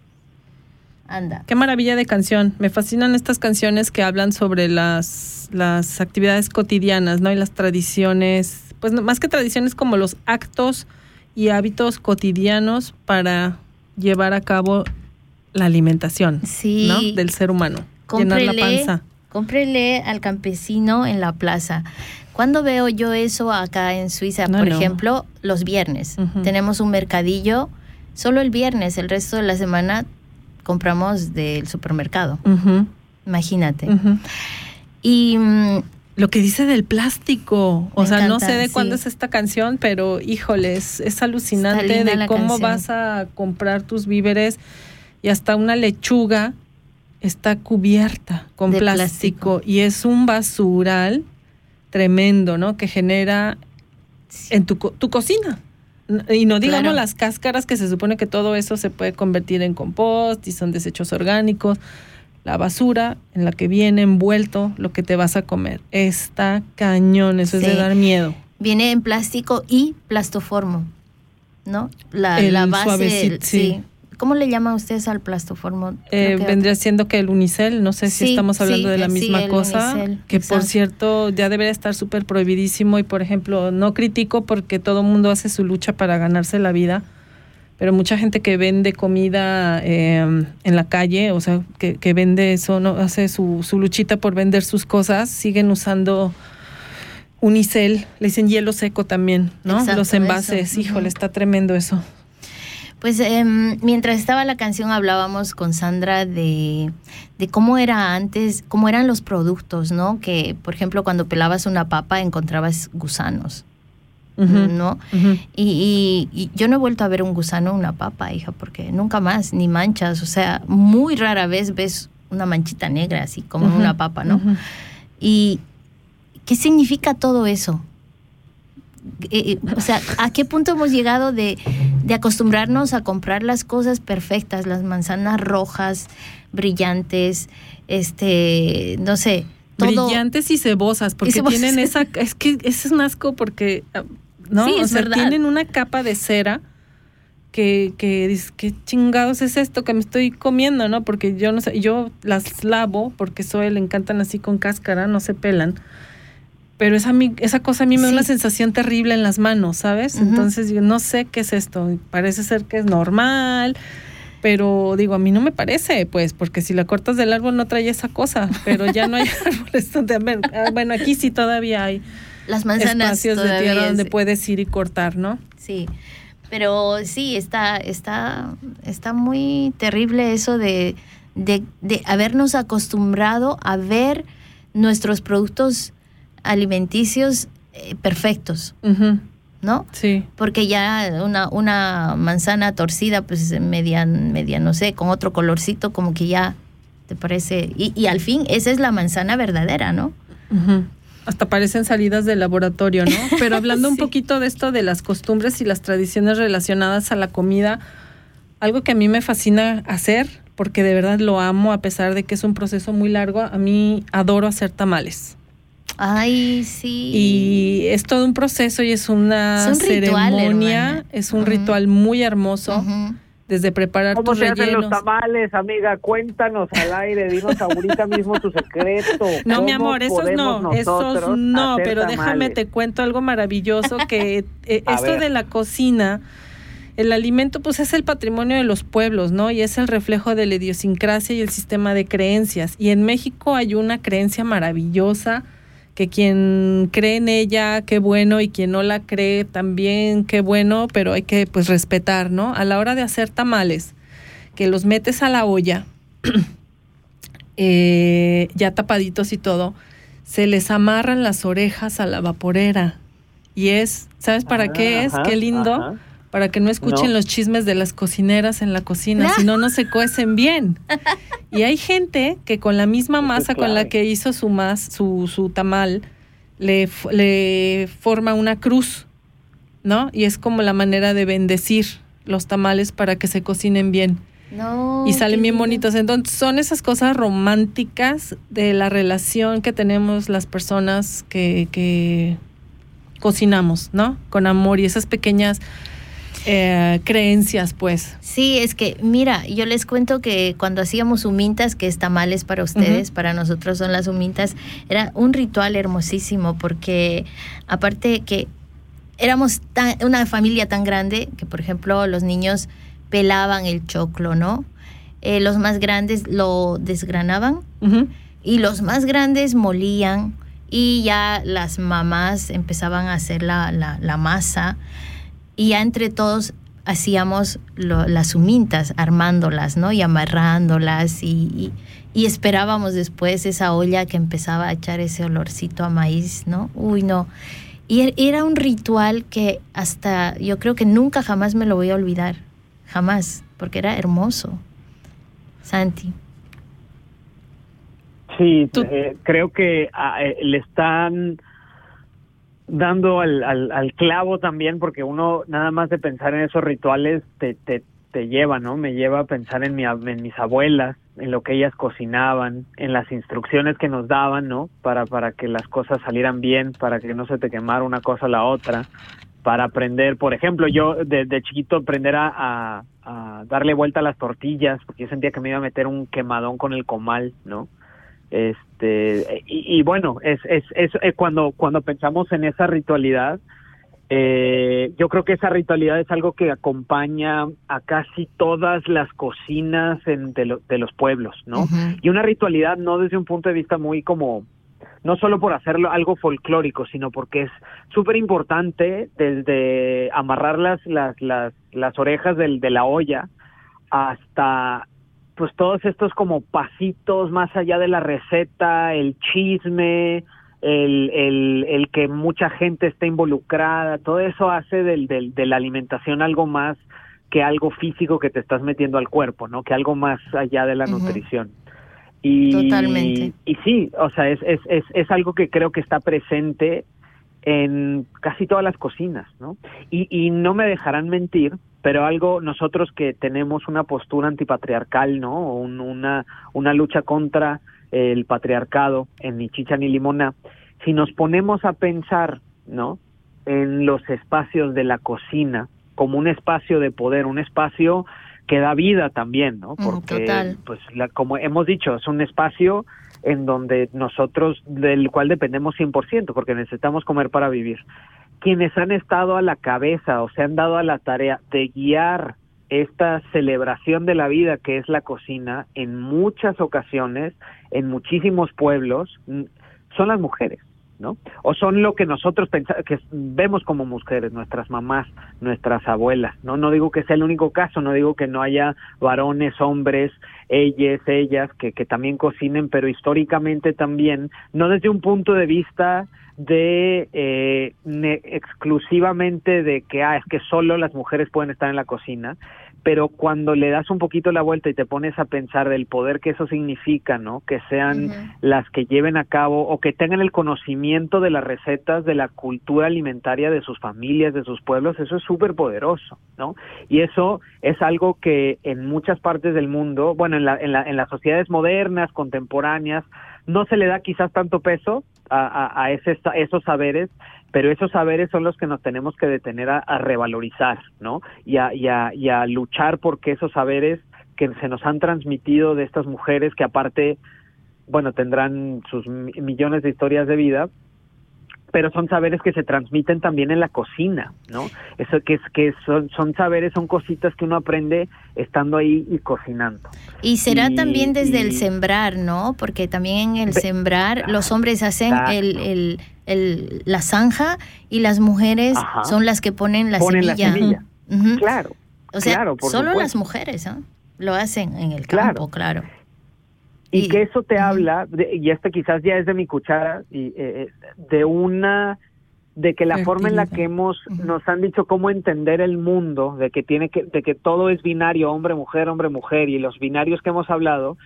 Anda. Qué maravilla de canción. Me fascinan estas canciones que hablan sobre las, las actividades cotidianas, ¿no? Y las tradiciones, pues más que tradiciones como los actos y hábitos cotidianos para llevar a cabo la alimentación, Sí. ¿no? Del ser humano. Llenar la Cómprele, panza. cómprele al campesino en la plaza. ¿Cuándo veo yo eso acá en Suiza? No, Por no. ejemplo, los viernes. Tenemos un mercadillo solo el viernes, el resto de la semana compramos del supermercado. Imagínate. Y mm, Lo que dice del plástico, o Me sea, no sé de sí. cuándo es esta canción, pero híjole, es, alucinante de cómo canción. vas a comprar tus víveres y hasta una lechuga está cubierta con De plástico, y es un basural tremendo, ¿no? Que genera en tu, tu cocina. Y no digamos Claro. las cáscaras, que se supone que todo eso se puede convertir en compost y son desechos orgánicos. La basura en la que viene envuelto lo que te vas a comer. Está cañón, eso es de dar miedo. viene en plástico y plastoformo, ¿no? La, El la base, suavecito, sí. ¿Cómo le llaman ustedes al plastoformo? Eh, vendría siendo que el unicel, no sé si estamos hablando sí, de la sí, misma cosa, unicel, que por cierto ya debería estar súper prohibidísimo y por ejemplo no critico porque todo el mundo hace su lucha para ganarse la vida, pero mucha gente que vende comida eh, en la calle, o sea, que, que vende eso, no hace su, su luchita por vender sus cosas, siguen usando unicel, le dicen hielo seco también, ¿no? Exacto, Los envases, eso, híjole, está tremendo eso. Pues em, mientras estaba la canción hablábamos con Sandra de, de cómo era antes, cómo eran los productos, ¿no? Que, por ejemplo, cuando pelabas una papa encontrabas gusanos, ¿no? Y, y- y yo no he vuelto a ver un gusano en una papa, hija, porque nunca más, ni manchas, o sea, muy rara vez ves una manchita negra así como una papa, ¿no? ¿Y qué significa todo eso? Eh, eh, o sea, ¿a qué punto hemos llegado de, de acostumbrarnos a comprar las cosas perfectas, las manzanas rojas, brillantes, este, no sé, todo? brillantes y cebosas porque cebosas. tienen esa es que ese es un asco porque ah, no Sí, o es sea verdad. tienen una capa de cera que que dices qué chingados es esto que me estoy comiendo no porque yo no sé yo las lavo porque soy le encantan así con cáscara no se pelan pero esa mi- esa cosa a mí me da una sensación terrible en las manos sabes entonces yo no sé qué es esto parece ser que es normal pero digo, a mí no me parece, pues, porque si la cortas del árbol no trae esa cosa, pero ya no hay árboles donde, ah, bueno, aquí sí todavía hay Las manzanas espacios de tierra donde es- puedes ir y cortar, ¿no? Sí, pero sí, está, está, está muy terrible eso de, de, de habernos acostumbrado a ver nuestros productos alimenticios eh, perfectos, ¿no? Sí. Porque ya una, una manzana torcida, pues media, media, no sé, con otro colorcito, como que ya te parece. Y, y al fin, esa es la manzana verdadera, ¿no? Hasta parecen salidas del laboratorio, ¿no? Pero hablando un poquito de esto de las costumbres y las tradiciones relacionadas a la comida, algo que a mí me fascina hacer, porque de verdad lo amo a pesar de que es un proceso muy largo. A mí adoro hacer tamales. Ay, sí. Y es todo un proceso y es una ceremonia, es un ritual muy hermoso. Desde preparar ¿Cómo se hacen los tamales, amiga? Cuéntanos al aire, dinos ahorita mismo tu secreto. No, mi amor, esos no, esos no, pero déjame te cuento algo maravilloso que eh, esto de la cocina el alimento pues es el patrimonio de los pueblos, ¿no? Y es el reflejo de la idiosincrasia y el sistema de creencias. Y en México hay una creencia maravillosa que quien cree en ella, qué bueno, y quien no la cree también, qué bueno, pero hay que pues respetar, ¿no? A la hora de hacer tamales, que los metes a la olla, eh, ya tapaditos y todo, se les amarran las orejas a la vaporera. Y es, ¿sabes para qué es? qué lindo para que no escuchen los chismes de las cocineras en la cocina, si no, no se cuecen bien. Y hay gente que con la misma masa con la que hizo su, mas, su, su tamal, le, le forma una cruz, ¿no? Y es como la manera de bendecir los tamales para que se cocinen bien. y salen bien bonitos. Entonces son esas cosas románticas de la relación que tenemos las personas que, que cocinamos, ¿no? Con amor y esas pequeñas eh, creencias, pues. Sí, es que, mira, yo les cuento que cuando hacíamos humintas, que es tamales para ustedes, para nosotros son las humintas, era un ritual hermosísimo, porque aparte que éramos una familia tan grande que, por ejemplo, los niños pelaban el choclo, ¿no? Eh, los más grandes lo desgranaban y los más grandes molían y ya las mamás empezaban a hacer la, la, la masa y ya entre todos hacíamos las humintas, armándolas, ¿no? Y amarrándolas y, y, esperábamos después esa olla que empezaba a echar ese olorcito a maíz, ¿no? Uy, no. Y er, era un ritual que hasta yo creo que nunca jamás me lo voy a olvidar, jamás, porque era hermoso. Santi. Sí, eh, creo que ah, eh, le están dando al, al, clavo también, porque uno nada más de pensar en esos rituales te, te, te lleva, ¿no? Me lleva a pensar en, mi, en mis abuelas, en lo que ellas cocinaban, en las instrucciones que nos daban, ¿no? Para, para que las cosas salieran bien, para que no se te quemara una cosa a la otra, para aprender, por ejemplo, yo de, de chiquito aprender a, a, a darle vuelta a las tortillas, porque yo sentía que me iba a meter un quemadón con el comal, ¿no? Este, y, bueno, es, es, es, eh, cuando, cuando pensamos en esa ritualidad, eh, yo creo que esa ritualidad es algo que acompaña a casi todas las cocinas en, de, de, los pueblos, ¿no? Y una ritualidad no desde un punto de vista muy como, no solo por hacerlo algo folclórico, sino porque es súper importante desde amarrar las, las, las, las orejas del, de la olla hasta pues todos estos como pasitos más allá de la receta, el chisme, el, el, el que mucha gente esté involucrada, todo eso hace del, del, de la alimentación algo más que algo físico que te estás metiendo al cuerpo, ¿no? Que algo más allá de la nutrición. Y, Totalmente. Y, sí, o sea, es, es, es, es algo que creo que está presente en casi todas las cocinas, ¿no? Y, y no me dejarán mentir pero algo nosotros que tenemos una postura antipatriarcal, ¿no? una, una lucha contra el patriarcado en ni chicha ni limona, si nos ponemos a pensar, ¿no? En los espacios de la cocina como un espacio de poder, un espacio que da vida también, ¿no? Porque, pues, la, como hemos dicho, es un espacio en donde nosotros, del cual dependemos 100%, porque necesitamos comer para vivir quienes han estado a la cabeza o se han dado a la tarea de guiar esta celebración de la vida que es la cocina en muchas ocasiones, en muchísimos pueblos, son las mujeres. ¿No? O son lo que nosotros que vemos como mujeres, nuestras mamás, nuestras abuelas, ¿no? No digo que sea el único caso, no digo que no haya varones, hombres, ellas, ellas, que, que también cocinen, pero históricamente también, no desde un punto de vista de eh, exclusivamente de que ah, es que solo las mujeres pueden estar en la cocina, pero cuando le das un poquito la vuelta y te pones a pensar del poder que eso significa, ¿no? Que sean las que lleven a cabo o que tengan el conocimiento de las recetas de la cultura alimentaria de sus familias, de sus pueblos, eso es súper poderoso, ¿no? Y eso es algo que en muchas partes del mundo, bueno, en, la, en, la, en las sociedades modernas, contemporáneas, no se le da quizás tanto peso a, a, ese, a esos saberes, pero esos saberes son los que nos tenemos que detener a, revalorizar, ¿no? Y a, y, a, y a luchar porque esos saberes que se nos han transmitido de estas mujeres que aparte, bueno, tendrán sus millones de historias de vida, pero son saberes que se transmiten también en la cocina, ¿no? Eso que es que son, son saberes, son cositas que uno aprende estando ahí y cocinando. Y será también desde el sembrar, ¿no? Porque también en el sembrar los hombres hacen el, el, el, la zanja y las mujeres son las que ponen la semilla. Claro. O sea, solo las mujeres ¿no? lo hacen en el campo, claro. Y, que eso te habla, y este quizás ya es de mi cuchara, y, eh, eh, de una, de que la forma en la que hemos, nos han dicho cómo entender el mundo, de que tiene que, de que todo es binario, hombre, mujer, hombre, mujer, y los binarios que hemos hablado,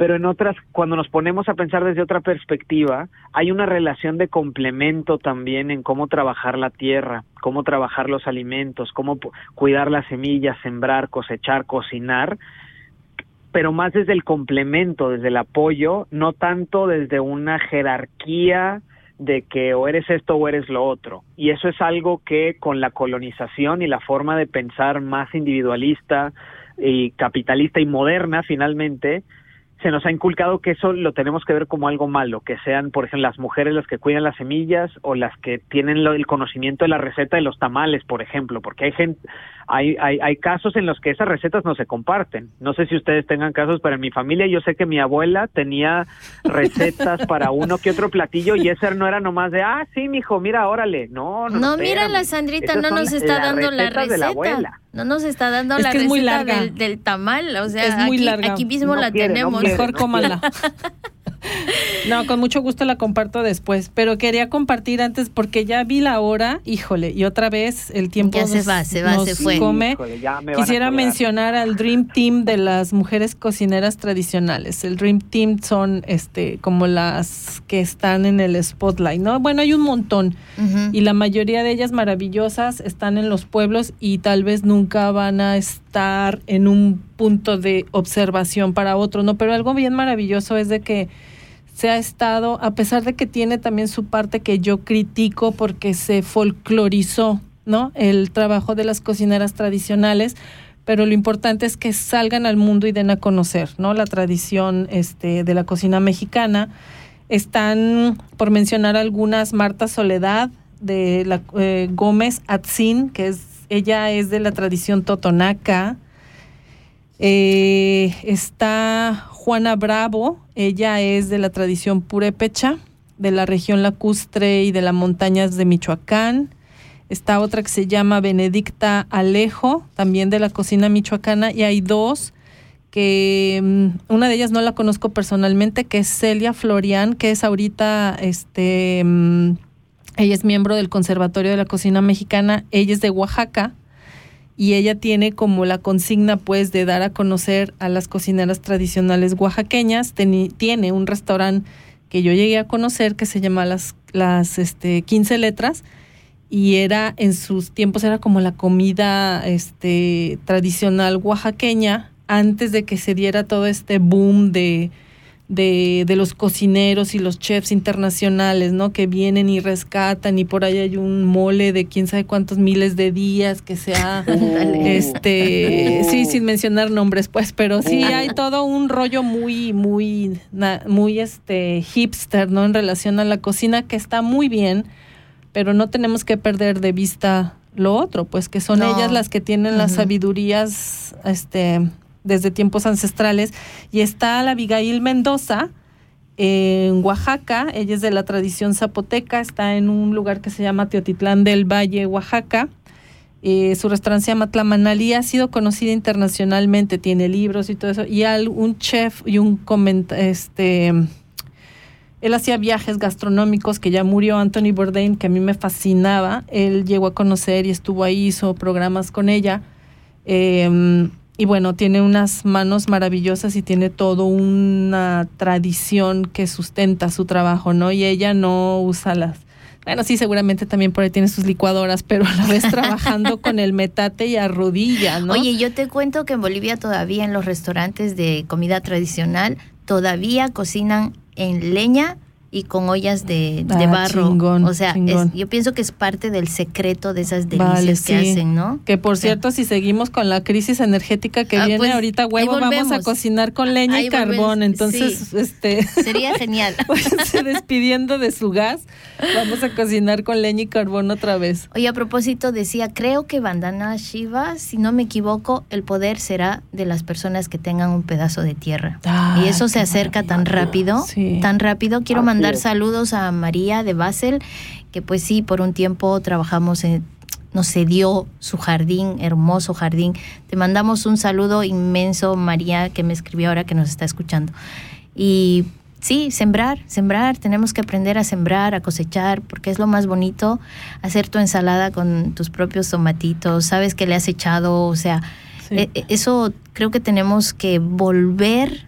pero en otras, cuando nos ponemos a pensar desde otra perspectiva, hay una relación de complemento también en cómo trabajar la tierra, cómo trabajar los alimentos, cómo cuidar las semillas, sembrar, cosechar, cocinar, pero más desde el complemento, desde el apoyo, no tanto desde una jerarquía de que o eres esto o eres lo otro. Y eso es algo que con la colonización y la forma de pensar más individualista y capitalista y moderna finalmente, se nos ha inculcado que eso lo tenemos que ver como algo malo, que sean, por ejemplo, las mujeres las que cuidan las semillas o las que tienen el conocimiento de la receta de los tamales, por ejemplo, porque hay gente, hay, hay, hay casos en los que esas recetas no se comparten. No sé si ustedes tengan casos, pero en mi familia yo sé que mi abuela tenía recetas para uno que otro platillo y ese no era nomás de, ah, sí, mijo, mira, órale. No, no. No, mira, la Sandrita no nos está dando la receta. No nos está dando la receta Del, tamal, o sea, es muy aquí, larga. aquí mismo la tenemos. Mejor cómala. No, con mucho gusto la comparto después, pero quería compartir antes porque ya vi la hora, híjole, y otra vez el tiempo ya se va, se va, se fue. come. Quisiera mencionar al Dream Team de las mujeres cocineras tradicionales. El Dream Team son este como las que están en el spotlight, ¿no? Bueno, hay un montón y la mayoría de ellas maravillosas están en los pueblos y tal vez nunca van a estar en un punto de observación para otro, ¿no? Pero algo bien maravilloso es de que se ha estado, a pesar de que tiene también su parte que yo critico porque se folclorizó, ¿no? El trabajo de las cocineras tradicionales, pero lo importante es que salgan al mundo y den a conocer, ¿no? La tradición este, de la cocina mexicana. Están, por mencionar algunas, Marta Soledad, de la eh, Gómez Atzin, que es, ella es de la tradición totonaca. Eh, está Juana Bravo, ella es de la tradición purépecha, de la región lacustre y de las montañas de Michoacán. Está otra que se llama Benedicta Alejo, también de la cocina michoacana, y hay dos que mm, una de ellas no la conozco personalmente, que es Celia Florian, que es ahorita, este, mm, ella es miembro del Conservatorio de la Cocina Mexicana, ella es de Oaxaca, y ella tiene como la consigna pues de dar a conocer a las cocineras tradicionales oaxaqueñas. tiene un restaurante que yo llegué a conocer que se llama las, las este, 15 letras y era en sus tiempos era como la comida este, tradicional oaxaqueña antes de que se diera todo este boom de de, de, los cocineros y los chefs internacionales, ¿no? Que vienen y rescatan y por ahí hay un mole de quién sabe cuántos miles de días que sea, este, sí, sin mencionar nombres, pues, pero sí hay todo un rollo muy, muy, muy, este, hipster, ¿no? En relación a la cocina que está muy bien, pero no tenemos que perder de vista lo otro, pues que son ellas las que tienen las sabidurías, este, desde tiempos ancestrales. Y está la Abigail Mendoza en Oaxaca, ella es de la tradición zapoteca, está en un lugar que se llama Teotitlán del Valle, Oaxaca. Eh, su restaurante se llama Tlamanalí, ha sido conocida internacionalmente, tiene libros y todo eso. Y un chef y un comentario, este, él hacía viajes gastronómicos que ya murió Anthony Bourdain, que a mí me fascinaba. Él llegó a conocer y estuvo ahí, hizo programas con ella. Eh, y bueno, tiene unas manos maravillosas y tiene toda una tradición que sustenta su trabajo, ¿no? Y ella no usa las bueno, sí, seguramente también por ahí tiene sus licuadoras, pero a la vez trabajando con el metate y a rodilla, ¿no? Oye, yo te cuento que en Bolivia todavía en los restaurantes de comida tradicional todavía cocinan en leña y con ollas de, de ah, barro. o sea, yo pienso que es parte del secreto de esas delicias que hacen, ¿no? Que por cierto, si seguimos con la crisis energética que ah, viene pues, ahorita, huevo, vamos a cocinar con leña y carbón. Entonces, este sería genial. despidiendo de su gas, vamos a cocinar con leña y carbón otra vez. Oye, a propósito, decía, creo que Bandana Shiva, si no me equivoco, el poder será de las personas que tengan un pedazo de tierra. y eso se acerca tan rápido, tan rápido. Quiero mandar dar saludos a María de Basel, que pues sí, por un tiempo trabajamos en, nos cedió su jardín, hermoso jardín. Te mandamos un saludo inmenso, María, que me escribió ahora que nos está escuchando. Y sí, sembrar, sembrar, tenemos que aprender a sembrar, a cosechar, porque es lo más bonito, hacer tu ensalada con tus propios tomatitos, sabes que le has echado, o sea, e, e, eso creo que tenemos que volver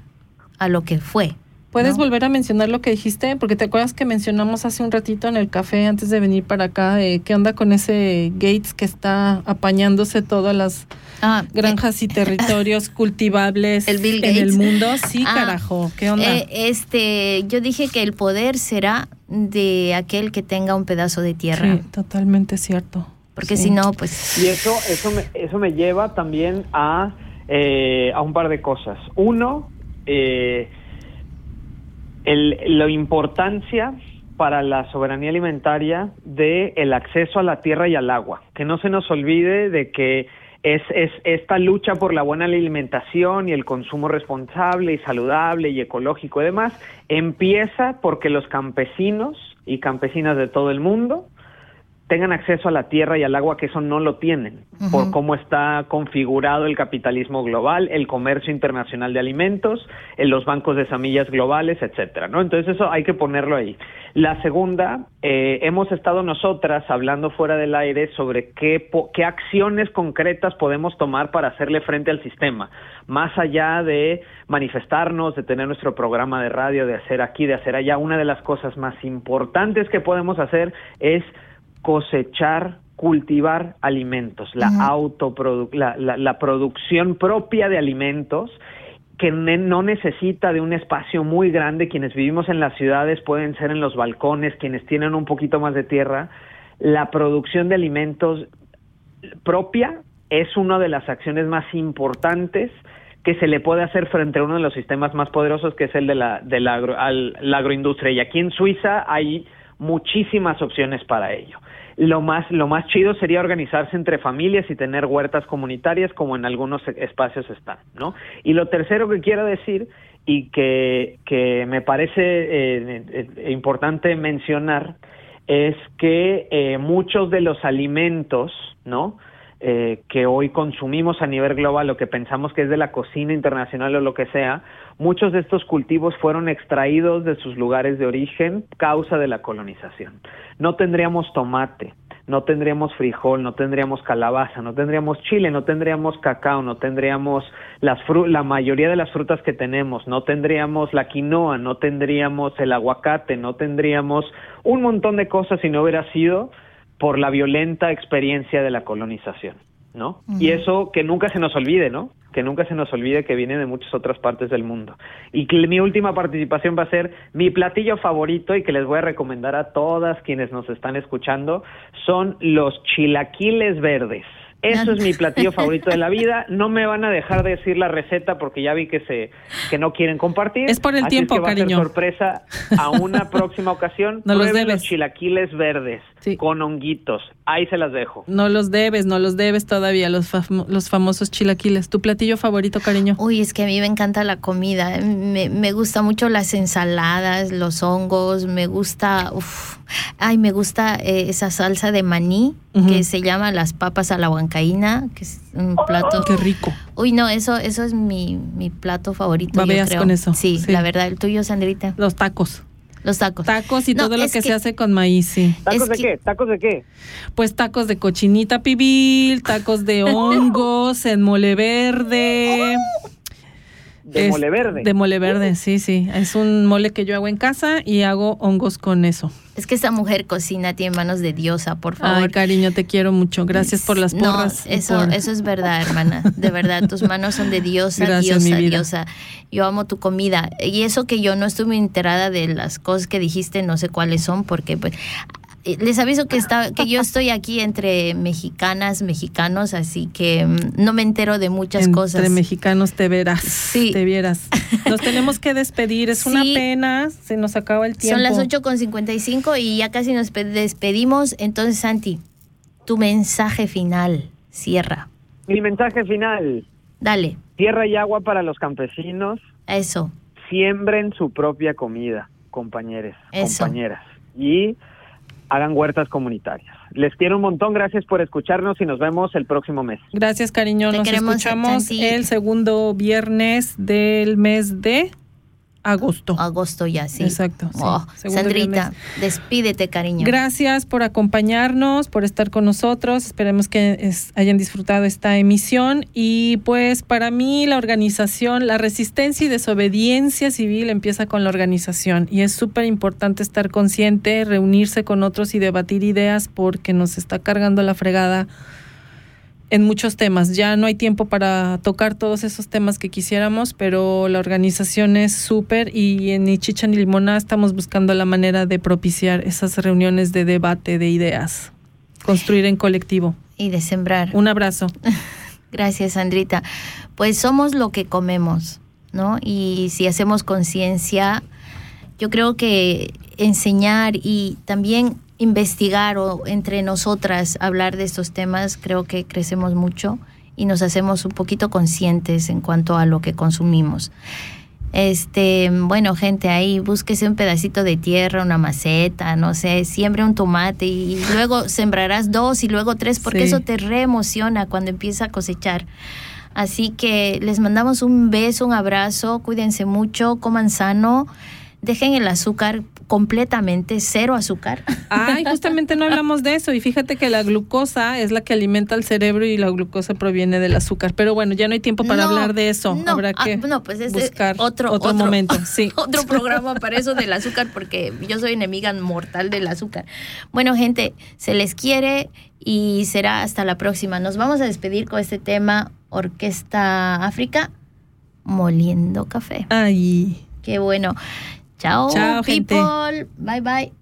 a lo que fue, ¿Puedes volver a mencionar lo que dijiste? Porque te acuerdas que mencionamos hace un ratito en el café antes de venir para acá, ¿qué onda con ese Gates que está apañándose todas las ah, granjas y territorios cultivables en el mundo? Sí, ah, carajo, ¿qué onda? Eh, este, yo dije que el poder será de aquel que tenga un pedazo de tierra. Sí, totalmente cierto. Porque si no, pues... Y eso, eso, me, eso me lleva también a, eh, a un par de cosas. Uno, eh, el, la importancia para la soberanía alimentaria de el acceso a la tierra y al agua. Que no se nos olvide de que es, es esta lucha por la buena alimentación y el consumo responsable y saludable y ecológico y demás empieza porque los campesinos y campesinas de todo el mundo tengan acceso a la tierra y al agua que eso no lo tienen, por cómo está configurado el capitalismo global, el comercio internacional de alimentos, en los bancos de semillas globales, etcétera, ¿no? Entonces eso hay que ponerlo ahí. La segunda, eh, hemos estado nosotras hablando fuera del aire sobre qué, qué acciones concretas podemos tomar para hacerle frente al sistema, más allá de manifestarnos, de tener nuestro programa de radio, de hacer aquí, de hacer allá. Una de las cosas más importantes que podemos hacer es cosechar, cultivar alimentos, la, la, la, producción propia de alimentos que no necesita de un espacio muy grande. Quienes vivimos en las ciudades pueden ser en los balcones, quienes tienen un poquito más de tierra. La producción de alimentos propia es una de las acciones más importantes que se le puede hacer frente a uno de los sistemas más poderosos que es el de la, de la, la agroindustria. Y aquí en Suiza hay muchísimas opciones para ello lo más lo más chido sería organizarse entre familias y tener huertas comunitarias como en algunos espacios están, ¿no? Y lo tercero que quiero decir y que, que me parece eh, eh, importante mencionar es que eh, muchos de los alimentos, ¿no? Eh, que hoy consumimos a nivel global, lo que pensamos que es de la cocina internacional o lo que sea, muchos de estos cultivos fueron extraídos de sus lugares de origen causa de la colonización. No tendríamos tomate, no tendríamos frijol, no tendríamos calabaza, no tendríamos chile, no tendríamos cacao, no tendríamos las la mayoría de las frutas que tenemos, no tendríamos la quinoa, no tendríamos el aguacate, no tendríamos un montón de cosas si no hubiera sido por la violenta experiencia de la colonización, ¿no? Y eso que nunca se nos olvide, ¿no? Que nunca se nos olvide que viene de muchas otras partes del mundo. Y que mi última participación va a ser mi platillo favorito y que les voy a recomendar a todas quienes nos están escuchando son los chilaquiles verdes. Eso es mi platillo favorito de la vida. No me van a dejar de decir la receta porque ya vi que se que no quieren compartir. Es por el tiempo, que va A ser sorpresa a una próxima ocasión. no los debes. chilaquiles verdes con honguitos. Ahí se las dejo. No los debes, no los debes todavía los los famosos chilaquiles. ¿Tu platillo favorito, cariño? Uy, es que a mí me encanta la comida. Me, me gusta mucho las ensaladas, los hongos. Me gusta, uf, ay, me gusta eh, esa salsa de maní que se llama las papas a la huancaína, que es un plato. Qué rico. Uy, no, eso, eso es mi, mi plato favorito. Babeas con eso. Sí, la verdad. ¿El tuyo, Sandrita? Los tacos. Los tacos. Tacos y todo lo que, se hace con maíz, sí. ¿Tacos de qué? ¿Tacos de qué? Pues tacos de cochinita pibil, tacos de hongos en mole verde. De mole verde. De mole verde, sí, sí. Es un mole que yo hago en casa y hago hongos con eso. Es que esa mujer cocina, tiene manos de diosa, por favor. Ay, cariño, te quiero mucho. Gracias por las porras. No, eso, eso es verdad, hermana. De verdad, tus manos son de diosa, diosa, diosa. Yo amo tu comida. Y eso que yo no estuve enterada de las cosas que dijiste, no sé cuáles son, porque pues les aviso que está que yo estoy aquí entre mexicanas, mexicanos, así que mm, no me entero de muchas cosas. Entre mexicanos te verás. Sí. Te vieras. Nos tenemos que despedir, es una pena, se nos acaba el tiempo. Son las 8.55 y ya casi nos despedimos. Entonces, Santi, tu mensaje final, cierra. Mi mensaje final. Dale. Tierra y agua para los campesinos. Eso. Siembren su propia comida, compañeros, compañeras. Y hagan huertas comunitarias. Les quiero un montón, gracias por escucharnos y nos vemos el próximo mes. Gracias, cariño. nos escuchamos el segundo viernes del mes de agosto. Agosto ya, sí. Exacto. Oh, Sandrita, despídete, cariño. Gracias por acompañarnos, por estar con nosotros. Esperemos que hayan disfrutado esta emisión. Y pues para mí la organización, la resistencia y desobediencia civil empieza con la organización. Y es súper importante estar consciente, reunirse con otros y debatir ideas porque nos está cargando la fregada en muchos temas. Ya no hay tiempo para tocar todos esos temas que quisiéramos, pero la organización es súper y en ni Chicha ni Limona estamos buscando la manera de propiciar esas reuniones de debate de ideas, construir en colectivo. Y de sembrar. Un abrazo. Gracias, Sandrita. Pues somos lo que comemos, ¿no? Y si hacemos conciencia, yo creo que enseñar y también investigar o entre nosotras hablar de estos temas, creo que crecemos mucho y nos hacemos un poquito conscientes en cuanto a lo que consumimos. Este, bueno, gente, ahí búsquese un pedacito de tierra, una maceta, no sé, siembre un tomate y luego sembrarás dos y luego tres, porque eso te reemociona cuando empieza a cosechar. Así que les mandamos un beso, un abrazo, cuídense mucho, coman sano, dejen el azúcar completamente cero azúcar. Ay, justamente no hablamos de eso y fíjate que la glucosa es la que alimenta al cerebro y la glucosa proviene del azúcar. Pero bueno, ya no hay tiempo para hablar de eso. Habrá ah, que pues buscar otro, otro, momento. Sí. otro programa para eso del azúcar porque yo soy enemiga mortal del azúcar. Bueno, gente, se les quiere y será hasta la próxima. Nos vamos a despedir con este tema Orquesta África moliendo café. Ay. Qué bueno. Chao, Chao people. Gente. Bye bye.